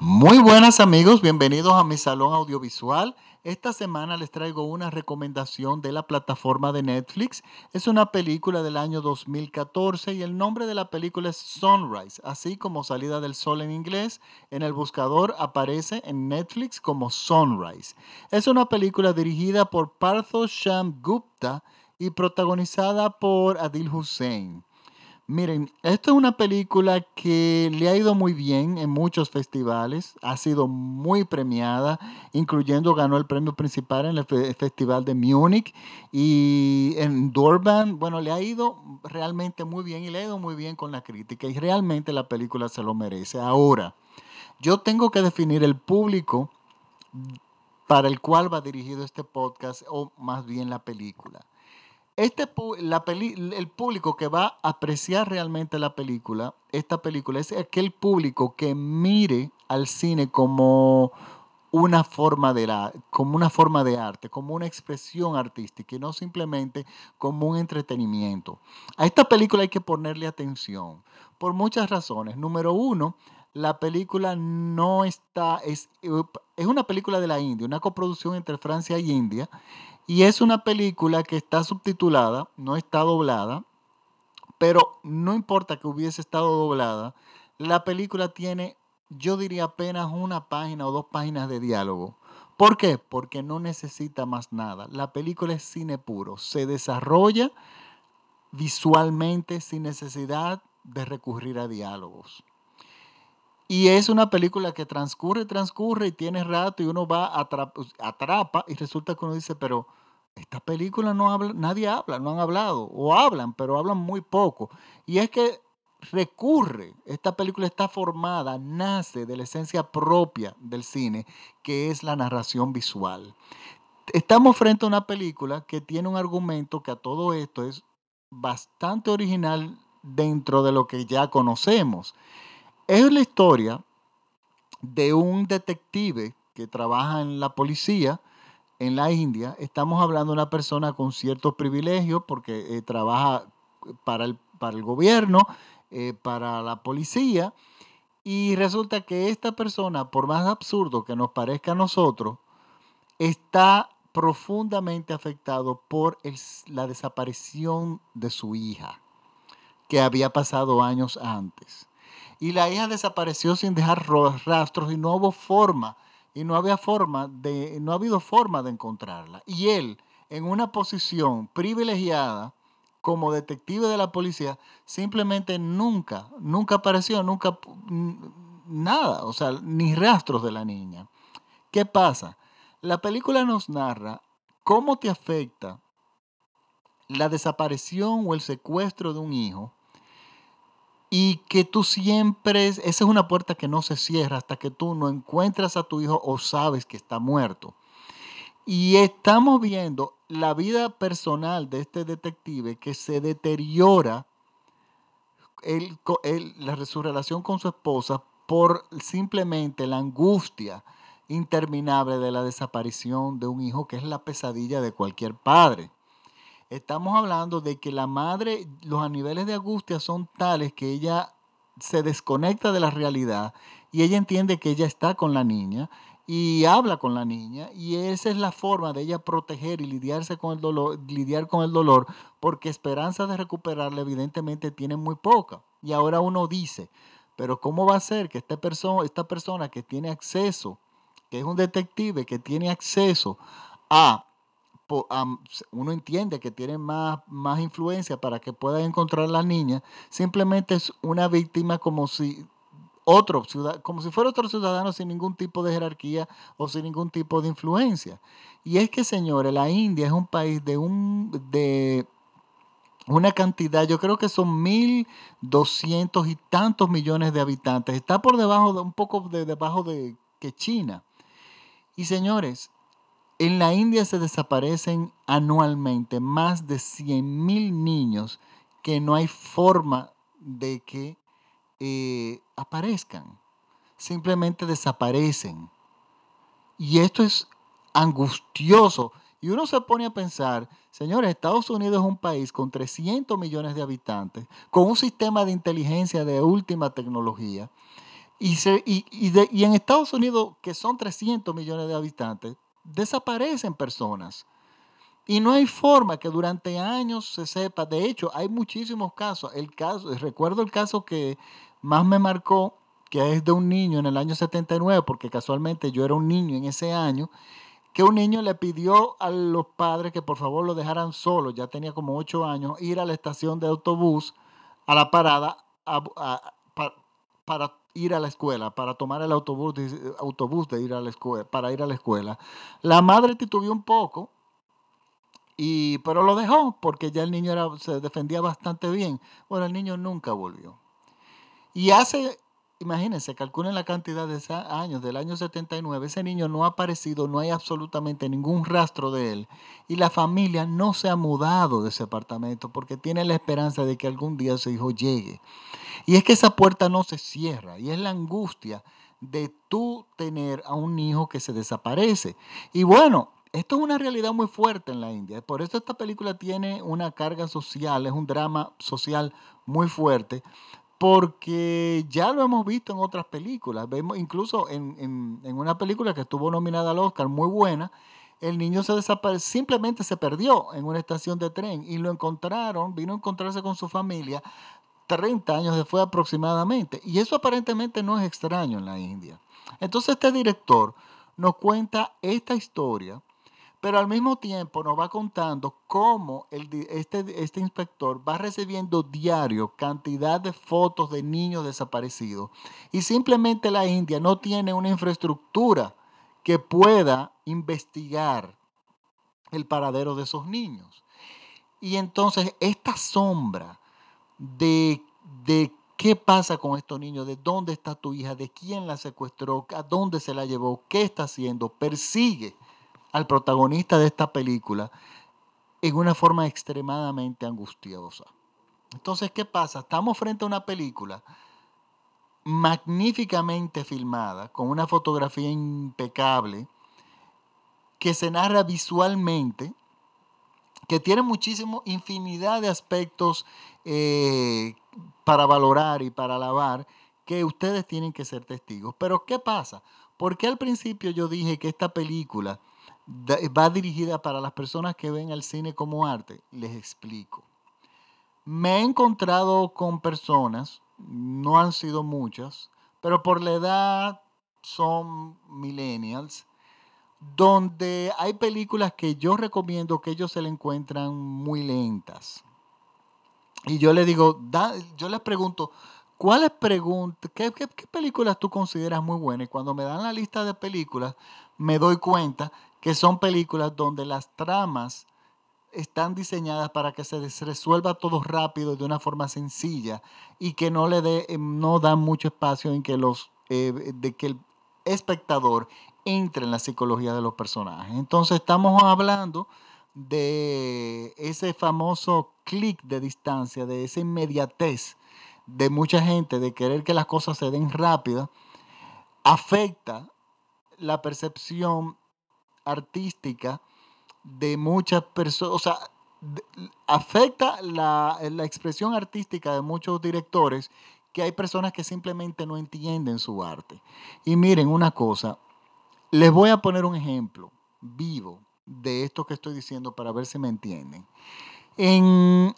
Muy buenas amigos, bienvenidos a mi salón audiovisual. Esta semana les traigo una recomendación de la plataforma de Netflix. Es una película del año 2014 y el nombre de la película es Sunrise, así como salida del sol en inglés. En el buscador aparece en Netflix como Sunrise. Es una película dirigida por Partho Sham Gupta y protagonizada por Adil Hussein. Miren, esta es una película que le ha ido muy bien en muchos festivales, ha sido muy premiada, incluyendo ganó el premio principal en el Festival de Múnich y en Durban. Bueno, le ha ido realmente muy bien y le ha ido muy bien con la crítica y realmente la película se lo merece. Ahora, yo tengo que definir el público para el cual va dirigido este podcast o más bien la película. Este, la el público que va a apreciar realmente la película, esta película, es aquel público que mire al cine como una forma de la, como una forma de arte, como una expresión artística y no simplemente como un entretenimiento. A esta película hay que ponerle atención por muchas razones. Número uno, la película no está, es, es una película de la India, una coproducción entre Francia y India, y es una película que está subtitulada, no está doblada, pero no importa que hubiese estado doblada, la película tiene, yo diría apenas una página o dos páginas de diálogo. ¿Por qué? Porque no necesita más nada. La película es cine puro, se desarrolla visualmente sin necesidad de recurrir a diálogos. Y es una película que transcurre, transcurre y tiene rato y uno va, atrapa, atrapa y resulta que uno dice, pero esta película no habla, nadie habla, no han hablado, o hablan, pero hablan muy poco. Y es que recurre, esta película está formada, nace de la esencia propia del cine, que es la narración visual. Estamos frente a una película que tiene un argumento que a todo esto es bastante original dentro de lo que ya conocemos. Es la historia de un detective que trabaja en la policía, en la India, estamos hablando de una persona con ciertos privilegios porque eh, trabaja para el, para el gobierno, eh, para la policía, y resulta que esta persona, por más absurdo que nos parezca a nosotros, está profundamente afectado por la desaparición de su hija, que había pasado años antes. Y la hija desapareció sin dejar rastros y no hubo forma y no había forma de, no ha habido forma de encontrarla. Y él, en una posición privilegiada como detective de la policía, simplemente nunca, nunca apareció, nunca nada, o sea, ni rastros de la niña. ¿Qué pasa? La película nos narra cómo te afecta la desaparición o el secuestro de un hijo y que tú siempre, esa es una puerta que no se cierra hasta que tú no encuentras a tu hijo o sabes que está muerto. Y estamos viendo la vida personal de este detective que se deteriora la, su relación con su esposa por simplemente la angustia interminable de la desaparición de un hijo, que es la pesadilla de cualquier padre. Estamos hablando de que la madre, los niveles de angustia son tales que ella se desconecta de la realidad y ella entiende que ella está con la niña y habla con la niña y esa es la forma de ella proteger y lidiarse con el dolor, lidiar con el dolor, porque esperanza de recuperarla evidentemente tiene muy poca. Y ahora uno dice, pero ¿cómo va a ser que esta persona, esta persona que tiene acceso, que es un detective que tiene acceso a uno entiende que tiene más, más influencia para que pueda encontrar a la niña, simplemente es una víctima como si otro como si fuera otro ciudadano sin ningún tipo de jerarquía o sin ningún tipo de influencia. Y es que, señores, la India es un país de un de una cantidad, yo creo que son mil doscientos y tantos millones de habitantes. Está por debajo de un poco de debajo de que China. Y señores, en la India se desaparecen anualmente más de 100.000 niños que no hay forma de que eh, aparezcan. Simplemente desaparecen. Y esto es angustioso. Y uno se pone a pensar, señores, Estados Unidos es un país con 300 millones de habitantes, con un sistema de inteligencia de última tecnología, Y, se, y, y, y en Estados Unidos, que son 300 millones de habitantes, desaparecen personas. Y no hay forma que durante años se sepa. De hecho, hay muchísimos casos. El caso, recuerdo el caso que más me marcó, que es de un niño en el año 79, porque casualmente yo era un niño en ese año, que un niño le pidió a los padres que por favor lo dejaran solo, ya tenía como ocho años, ir a la estación de autobús, a la parada, para, ir a la escuela, para tomar el autobús de, autobús de ir a la escuela, para ir a la escuela. La madre titubeó un poco, y, pero lo dejó porque ya el niño era, se defendía bastante bien. Bueno, el niño nunca volvió. Y hace imagínense, calculen la cantidad de años, del año 79, ese niño no ha aparecido, no hay absolutamente ningún rastro de él. Y la familia no se ha mudado de ese apartamento porque tiene la esperanza de que algún día su hijo llegue. Y es que esa puerta no se cierra y es la angustia de tú tener a un hijo que se desaparece. Y bueno, esto es una realidad muy fuerte en la India. Por eso esta película tiene una carga social, es un drama social muy fuerte, porque ya lo hemos visto en otras películas. Vemos incluso en, una película que estuvo nominada al Oscar, muy buena, el niño se desapareció, simplemente se perdió en una estación de tren y lo encontraron, vino a encontrarse con su familia 30 años después aproximadamente. Y eso aparentemente no es extraño en la India. Entonces este director nos cuenta esta historia pero al mismo tiempo nos va contando cómo este, este inspector va recibiendo diario cantidad de fotos de niños desaparecidos y simplemente la India no tiene una infraestructura que pueda investigar el paradero de esos niños. Y entonces esta sombra de, de qué pasa con estos niños, de dónde está tu hija, de quién la secuestró, a dónde se la llevó, qué está haciendo, persigue al protagonista de esta película en una forma extremadamente angustiosa. Entonces, ¿qué pasa? Estamos frente a una película magníficamente filmada, con una fotografía impecable, que se narra visualmente, que tiene muchísimo, infinidad de aspectos eh, para valorar y para alabar, que ustedes tienen que ser testigos. Pero ¿qué pasa? Porque al principio yo dije que esta película va dirigida para las personas que ven el cine como arte. Les explico. Me he encontrado con personas, no han sido muchas, pero por la edad son millennials, donde hay películas que yo recomiendo que ellos se le encuentran muy lentas. Y yo les digo, yo les pregunto, ¿cuáles preguntas, qué, qué películas tú consideras muy buenas? Y cuando me dan la lista de películas, me doy cuenta que son películas donde las tramas están diseñadas para que se resuelva todo rápido de una forma sencilla y que no le dé, em, no dan mucho espacio en que los, eh, de que el espectador entre en la psicología de los personajes. Entonces estamos hablando de ese famoso clic de distancia, de esa inmediatez de mucha gente de querer que las cosas se den rápido, afecta la percepción artística de muchas personas, o sea, afecta la, la, expresión artística de muchos directores que hay personas que simplemente no entienden su arte. Y miren una cosa, les voy a poner un ejemplo vivo de esto que estoy diciendo para ver si me entienden. En,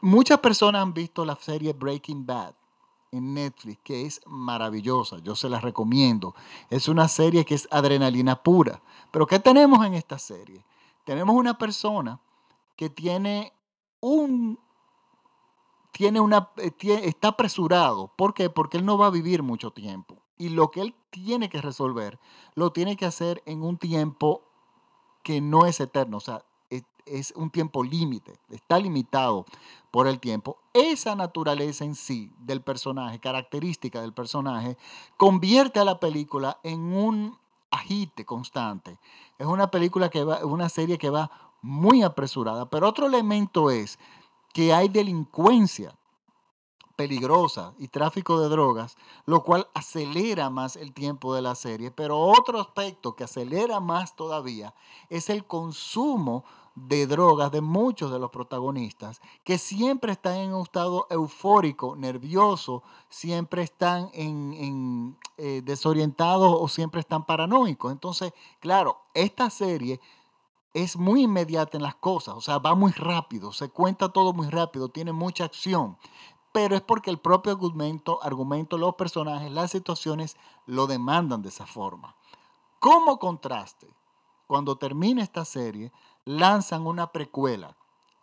muchas personas han visto la serie Breaking Bad en Netflix, que es maravillosa, yo se la recomiendo. Es una serie que es adrenalina pura. Pero ¿qué tenemos en esta serie? Tenemos una persona que tiene un tiene una eh, está apresurado, ¿por qué? Porque él no va a vivir mucho tiempo y lo que él tiene que resolver lo tiene que hacer en un tiempo que no es eterno, o sea, es un tiempo límite, está limitado por el tiempo. Esa naturaleza en sí del personaje, característica del personaje, convierte a la película en un agite constante. Es una película que va, una serie que va muy apresurada. Pero otro elemento es que hay delincuencia peligrosa y tráfico de drogas, lo cual acelera más el tiempo de la serie. Pero otro aspecto que acelera más todavía es el consumo de drogas de muchos de los protagonistas, que siempre están en un estado eufórico, nervioso, siempre están en, eh, desorientados o siempre están paranoicos. Entonces, claro, esta serie es muy inmediata en las cosas, o sea, va muy rápido, se cuenta todo muy rápido, tiene mucha acción, pero es porque el propio argumento, argumento los personajes, las situaciones lo demandan de esa forma. Como contraste, cuando termina esta serie, lanzan una precuela.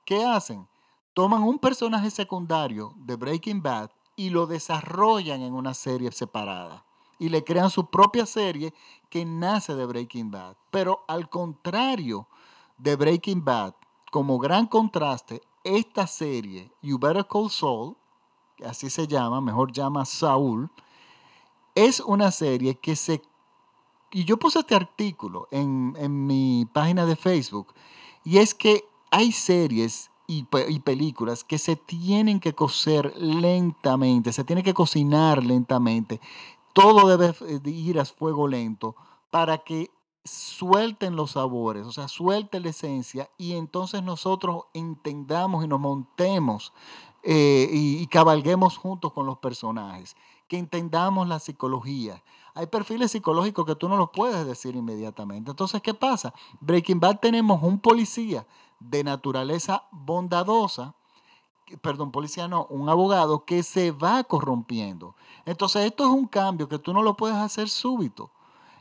¿Qué hacen? Toman un personaje secundario de Breaking Bad y lo desarrollan en una serie separada. Y le crean su propia serie que nace de Breaking Bad. Pero al contrario de Breaking Bad, como gran contraste, esta serie, You Better Call Saul, así se llama, mejor llama Saul, es una serie que se y yo puse este artículo en, mi página de Facebook, y es que hay series y, películas que se tienen que cocer lentamente, se tiene que cocinar lentamente. Todo debe ir a fuego lento para que suelten los sabores, o sea, suelte la esencia y entonces nosotros entendamos y nos montemos eh, y, y cabalguemos juntos con los personajes, que entendamos la psicología, hay perfiles psicológicos que tú no los puedes decir inmediatamente. Entonces, ¿qué pasa? Breaking Bad tenemos un policía de naturaleza bondadosa, perdón, policía no, un abogado que se va corrompiendo. Entonces, esto es un cambio que tú no lo puedes hacer súbito.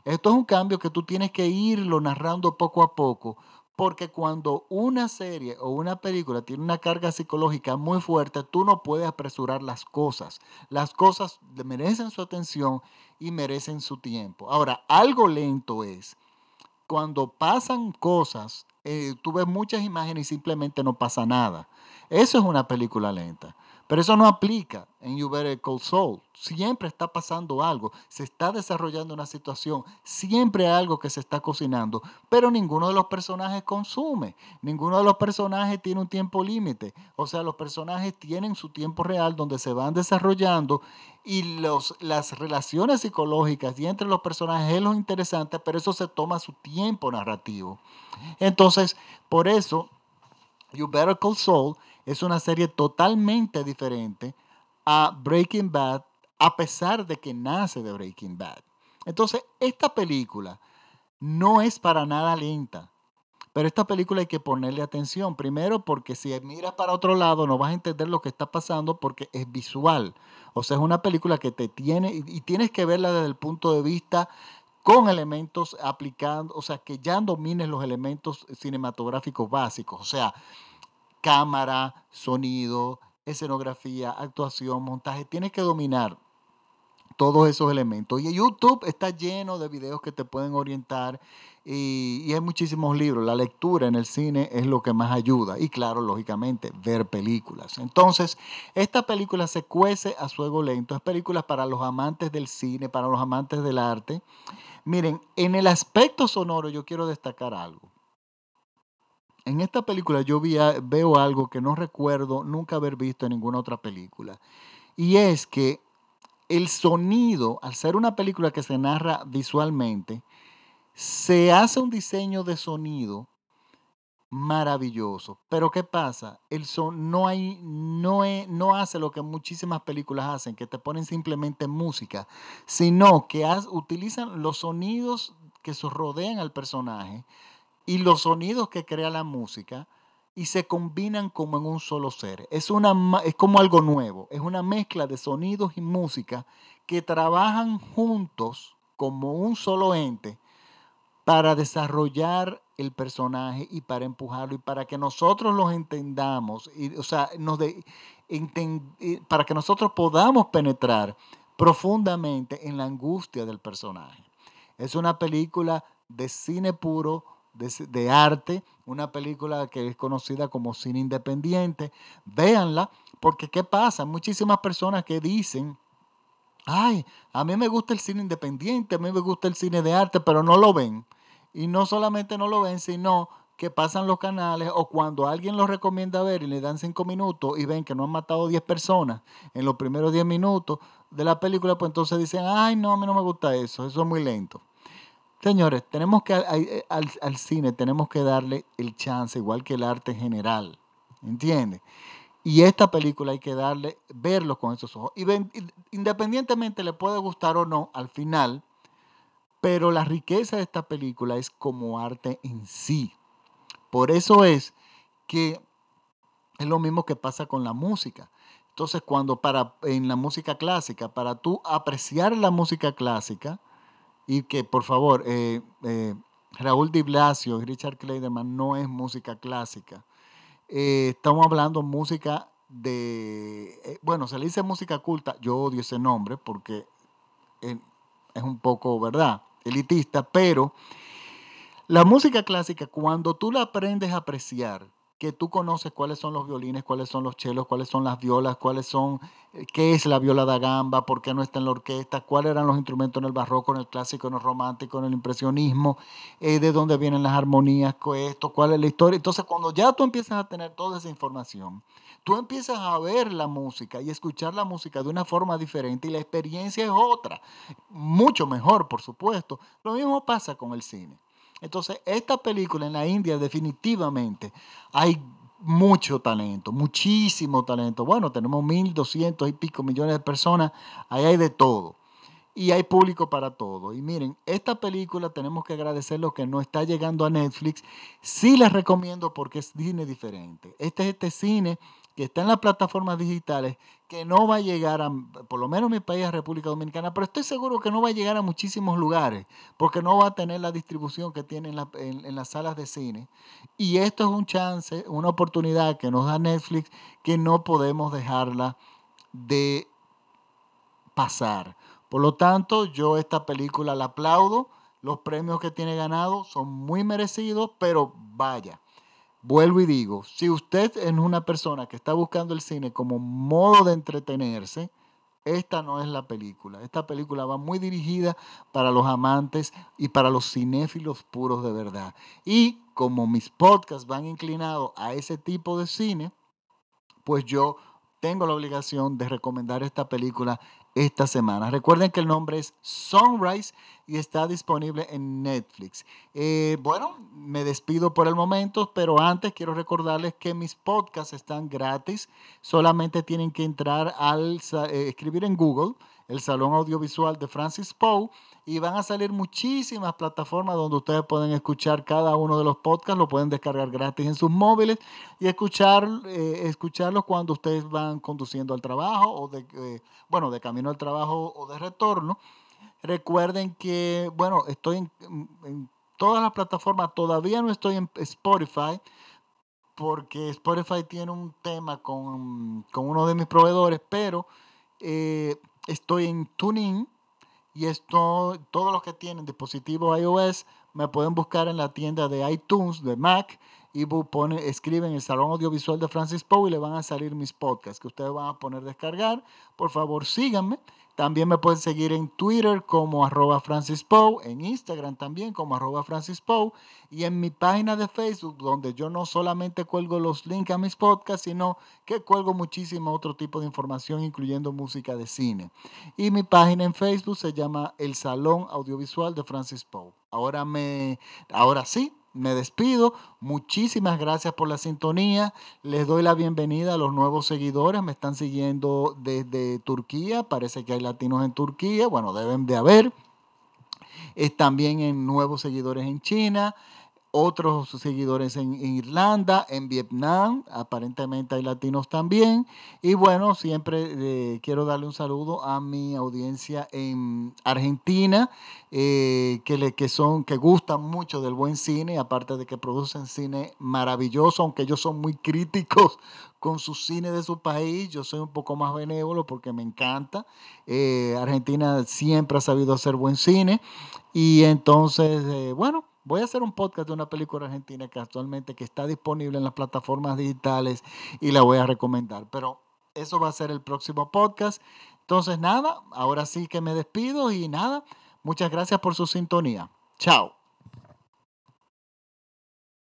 Esto es un cambio que tú tienes que irlo narrando poco a poco, porque cuando una serie o una película tiene una carga psicológica muy fuerte, tú no puedes apresurar las cosas. Las cosas merecen su atención y merecen su tiempo. Ahora, algo lento es cuando pasan cosas, eh, tú ves muchas imágenes y simplemente no pasa nada. Eso es una película lenta. Pero eso no aplica en You Better Call Soul. Siempre está pasando algo, se está desarrollando una situación, siempre hay algo que se está cocinando, pero ninguno de los personajes consume, ninguno de los personajes tiene un tiempo límite. O sea, los personajes tienen su tiempo real donde se van desarrollando y los, las relaciones psicológicas y entre los personajes es lo interesante, pero eso se toma su tiempo narrativo. Entonces, por eso, You Better Call Soul es una serie totalmente diferente a Breaking Bad, a pesar de que nace de Breaking Bad. Entonces, esta película no es para nada lenta. Pero esta película hay que ponerle atención. Primero porque si miras para otro lado no vas a entender lo que está pasando porque es visual. O sea, es una película que te tiene y, tienes que verla desde el punto de vista con elementos aplicando, o sea, que ya domines los elementos cinematográficos básicos. O sea, cámara, sonido, escenografía, actuación, montaje. Tienes que dominar todos esos elementos. Y YouTube está lleno de videos que te pueden orientar y, hay muchísimos libros. La lectura en el cine es lo que más ayuda. Y claro, lógicamente, ver películas. Entonces, esta película se cuece a fuego lento. Es película para los amantes del cine, para los amantes del arte. Miren, en el aspecto sonoro yo quiero destacar algo. En esta película yo veo algo que no recuerdo nunca haber visto en ninguna otra película. Y es que el sonido, al ser una película que se narra visualmente, se hace un diseño de sonido maravilloso. Pero ¿qué pasa? El son no, hay, no, no hace lo que muchísimas películas hacen, que te ponen simplemente música, sino que utilizan los sonidos que rodean al personaje y los sonidos que crea la música y se combinan como en un solo ser. Es, una, es como algo nuevo, es una mezcla de sonidos y música que trabajan juntos como un solo ente para desarrollar el personaje y para empujarlo y para que nosotros los entendamos, y, o sea, de, para que nosotros podamos penetrar profundamente en la angustia del personaje. Es una película de cine puro, de, arte, una película que es conocida como cine independiente. Véanla, porque ¿qué pasa? Muchísimas personas que dicen, ay, a mí me gusta el cine independiente, a mí me gusta el cine de arte, pero no lo ven. Y no solamente no lo ven, sino que pasan los canales o cuando alguien los recomienda ver y le dan cinco minutos y ven que no han matado 10 personas en los primeros 10 minutos de la película, pues entonces dicen, ay, no, a mí no me gusta eso, eso es muy lento. Señores, tenemos que al, al, cine tenemos que darle el chance, igual que el arte en general. ¿Entiendes? Y esta película hay que darle, verlo con esos ojos. Y independientemente le puede gustar o no al final, pero la riqueza de esta película es como arte en sí. Por eso es que es lo mismo que pasa con la música. Entonces, cuando para en la música clásica, para tú apreciar la música clásica, y que por favor, eh, eh, Raúl Di Blasio y Richard Kleiderman no es música clásica. Eh, estamos hablando música de, bueno, se le dice música culta, yo odio ese nombre porque es un poco, ¿verdad? Elitista, pero la música clásica, cuando tú la aprendes a apreciar, que tú conoces cuáles son los violines, cuáles son los chelos, cuáles son las violas, cuáles son, eh, qué es la viola da gamba, por qué no está en la orquesta, cuáles eran los instrumentos en el barroco, en el clásico, en el romántico, en el impresionismo, eh, de dónde vienen las armonías, esto, cuál es la historia. Entonces, cuando ya tú empiezas a tener toda esa información, tú empiezas a ver la música y escuchar la música de una forma diferente y la experiencia es otra, mucho mejor, por supuesto. Lo mismo pasa con el cine. Entonces, esta película en la India definitivamente hay mucho talento, muchísimo talento. Bueno, tenemos 1.200 y pico millones de personas, ahí hay de todo. Y hay público para todo. Y miren, esta película tenemos que agradecer lo que no está llegando a Netflix. Sí les recomiendo porque es cine diferente. Este es este cine que está en las plataformas digitales, que no va a llegar a, por lo menos mi país, a República Dominicana, pero estoy seguro que no va a llegar a muchísimos lugares, porque no va a tener la distribución que tiene en, las salas de cine. Y esto es un chance, una oportunidad que nos da Netflix, que no podemos dejarla de pasar. Por lo tanto, yo esta película la aplaudo. Los premios que tiene ganado son muy merecidos, pero vaya, Vuelvo y digo, si usted es una persona que está buscando el cine como modo de entretenerse, esta no es la película. Esta película va muy dirigida para los amantes y para los cinéfilos puros de verdad. Y como mis podcasts van inclinados a ese tipo de cine, pues yo tengo la obligación de recomendar esta película esta semana. Recuerden que el nombre es Sunrise y está disponible en Netflix. Eh, bueno, me despido por el momento, pero antes quiero recordarles que mis podcasts están gratis. Solamente tienen que entrar al eh, escribir en Google el Salón Audiovisual de Francis Poe y van a salir muchísimas plataformas donde ustedes pueden escuchar cada uno de los podcasts, lo pueden descargar gratis en sus móviles y escuchar, eh, escucharlos cuando ustedes van conduciendo al trabajo o de, eh, bueno, de camino al trabajo o de retorno. Recuerden que, bueno, estoy en, todas las plataformas, todavía no estoy en Spotify porque Spotify tiene un tema con, uno de mis proveedores, pero eh, estoy en TuneIn y esto, todos los que tienen dispositivo iOS me pueden buscar en la tienda de iTunes de Mac y pone, escriben el Salón Audiovisual de Francis Poe y le van a salir mis podcasts que ustedes van a poner descargar. Por favor, síganme. También me pueden seguir en Twitter como arroba en Instagram también como arroba y en mi página de Facebook donde yo no solamente cuelgo los links a mis podcasts, sino que cuelgo muchísimo otro tipo de información incluyendo música de cine. Y mi página en Facebook se llama El Salón Audiovisual de Francis Poe. Ahora, me, ahora sí, me despido. Muchísimas gracias por la sintonía. Les doy la bienvenida a los nuevos seguidores. Me están siguiendo desde Turquía. Parece que hay latinos en Turquía. Bueno, deben de haber. Es también en nuevos seguidores en China otros seguidores en, Irlanda, en Vietnam, aparentemente hay latinos también. Y bueno, siempre eh, quiero darle un saludo a mi audiencia en Argentina, eh, que, le, que, son, que gustan mucho del buen cine, aparte de que producen cine maravilloso, aunque ellos son muy críticos con su cine de su país. Yo soy un poco más benévolo porque me encanta. Eh, Argentina siempre ha sabido hacer buen cine. Y entonces, bueno Voy a hacer un podcast de una película argentina que actualmente que está disponible en las plataformas digitales y la voy a recomendar. Pero eso va a ser el próximo podcast. Entonces, nada, ahora sí que me despido y nada, muchas gracias por su sintonía. Chao.